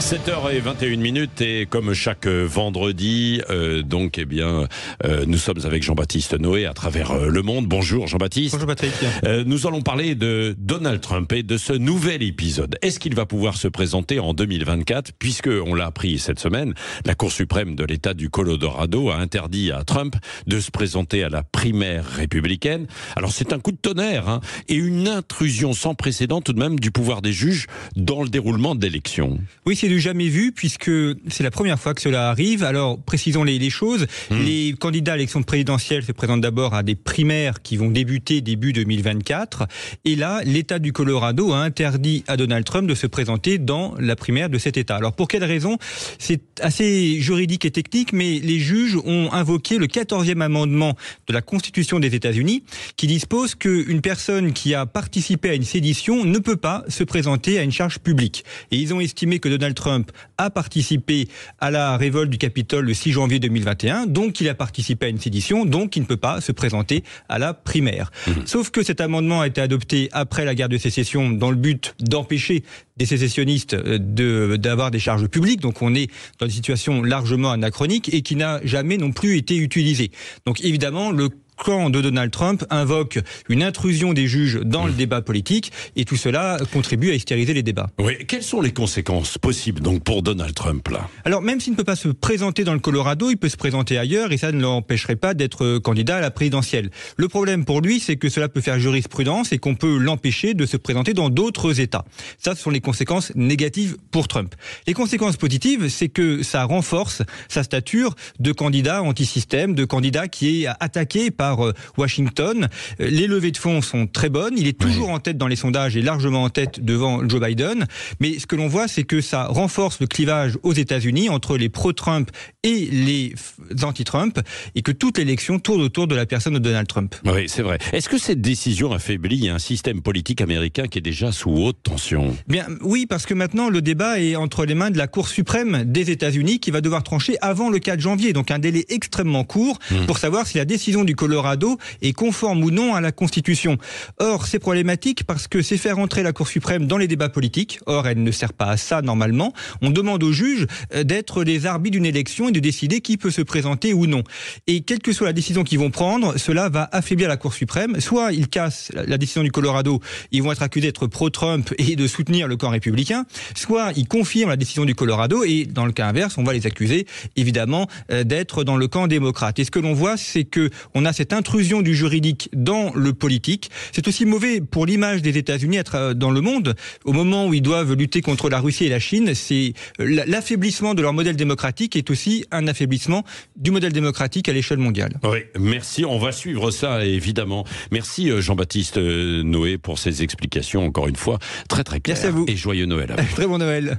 7h21 minutes et comme chaque vendredi, euh, donc eh bien, euh, nous sommes avec Jean-Baptiste Noé à travers euh, le monde. Bonjour Jean-Baptiste. Bonjour Patrick. Euh, nous allons parler de Donald Trump et de ce nouvel épisode. Est-ce qu'il va pouvoir se présenter en 2024 Puisque, on l'a appris cette semaine, la Cour suprême de l'État du Colorado a interdit à Trump de se présenter à la primaire républicaine. Alors c'est un coup de tonnerre hein, et une intrusion sans précédent tout de même du pouvoir des juges dans le déroulement de l'élection. Oui, c'est du jamais vu puisque c'est la première fois que cela arrive. Alors, précisons les, les choses. Hmm. Les candidats à l'élection présidentielle se présentent d'abord à des primaires qui vont débuter début 2024. Et là, l'État du Colorado a interdit à Donald Trump de se présenter dans la primaire de cet État. Alors, pour quelle raison? C'est assez juridique et technique, mais les juges ont invoqué le 14e amendement de la Constitution des États-Unis qui dispose qu'une personne qui a participé à une sédition ne peut pas se présenter à une charge publique. Et ils ont estimé que Donald Trump a participé à la révolte du Capitole le 6 janvier 2021, donc il a participé à une sédition, donc il ne peut pas se présenter à la primaire. Sauf que cet amendement a été adopté après la guerre de sécession dans le but d'empêcher des sécessionnistes euh, de d'avoir des charges publiques, donc on est dans une situation largement anachronique et qui n'a jamais non plus été utilisé. Donc évidemment, le camp de Donald Trump invoque une intrusion des juges dans le débat politique et tout cela contribue à hystériser les débats. Oui. Quelles sont les conséquences possibles donc pour Donald Trump là? Alors même s'il ne peut pas se présenter dans le Colorado, il peut se présenter ailleurs et ça ne l'empêcherait pas d'être euh, candidat à la présidentielle. Le problème pour lui, c'est que cela peut faire jurisprudence et qu'on peut l'empêcher de se présenter dans d'autres États. Ça, ce sont les conséquences négatives pour Trump. Les conséquences positives, c'est que ça renforce sa stature de candidat anti-système, de candidat qui est attaqué par euh, Washington. Euh, Les levées de fonds sont très bonnes. Il est toujours en tête dans les sondages et largement en tête devant Joe Biden. Mais ce que l'on voit, c'est que ça renforce le clivage aux États-Unis entre les pro-Trump et les anti-Trump et que toute l'élection tourne autour de la personne de Donald Trump. Oui, c'est vrai. Est-ce que cette décision affaiblit un système politique américain qui est déjà sous haute tension? Bien, oui, parce que maintenant le débat est entre les mains de la Cour suprême des États-Unis qui va devoir trancher avant le 4 janvier, donc un délai extrêmement court pour savoir si la décision du Colorado est conforme ou non à la Constitution. Or, c'est problématique parce que c'est faire entrer la Cour suprême dans les débats politiques. Or, elle ne sert pas à ça normalement. On demande aux juges euh, d'être les arbitres d'une élection et de décider qui peut se présenter ou non. Et quelle que soit la décision qu'ils vont prendre, cela va affaiblir la Cour suprême. Soit ils cassent la- la décision du Colorado, ils vont être accusés d'être pro-Trump et de soutenir le camp républicain, soit ils confirment la décision du Colorado et dans le cas inverse, on va les accuser évidemment euh, d'être dans le camp démocrate. Et ce que l'on voit, c'est que on a cette intrusion du juridique dans le politique. C'est aussi mauvais pour l'image des États-Unis dans le monde. Au moment où ils doivent lutter contre la Russie et la Chine, c'est la- l'affaiblissement de leur modèle démocratique est aussi un affaiblissement du modèle démocratique à l'échelle mondiale. Oui, merci. On va suivre ça, évidemment. Merci euh, Jean-Baptiste euh, Noé pour ces explications, encore une fois, très très claires. Merci à vous. Et joyeux Noël à vous. Très bon Noël.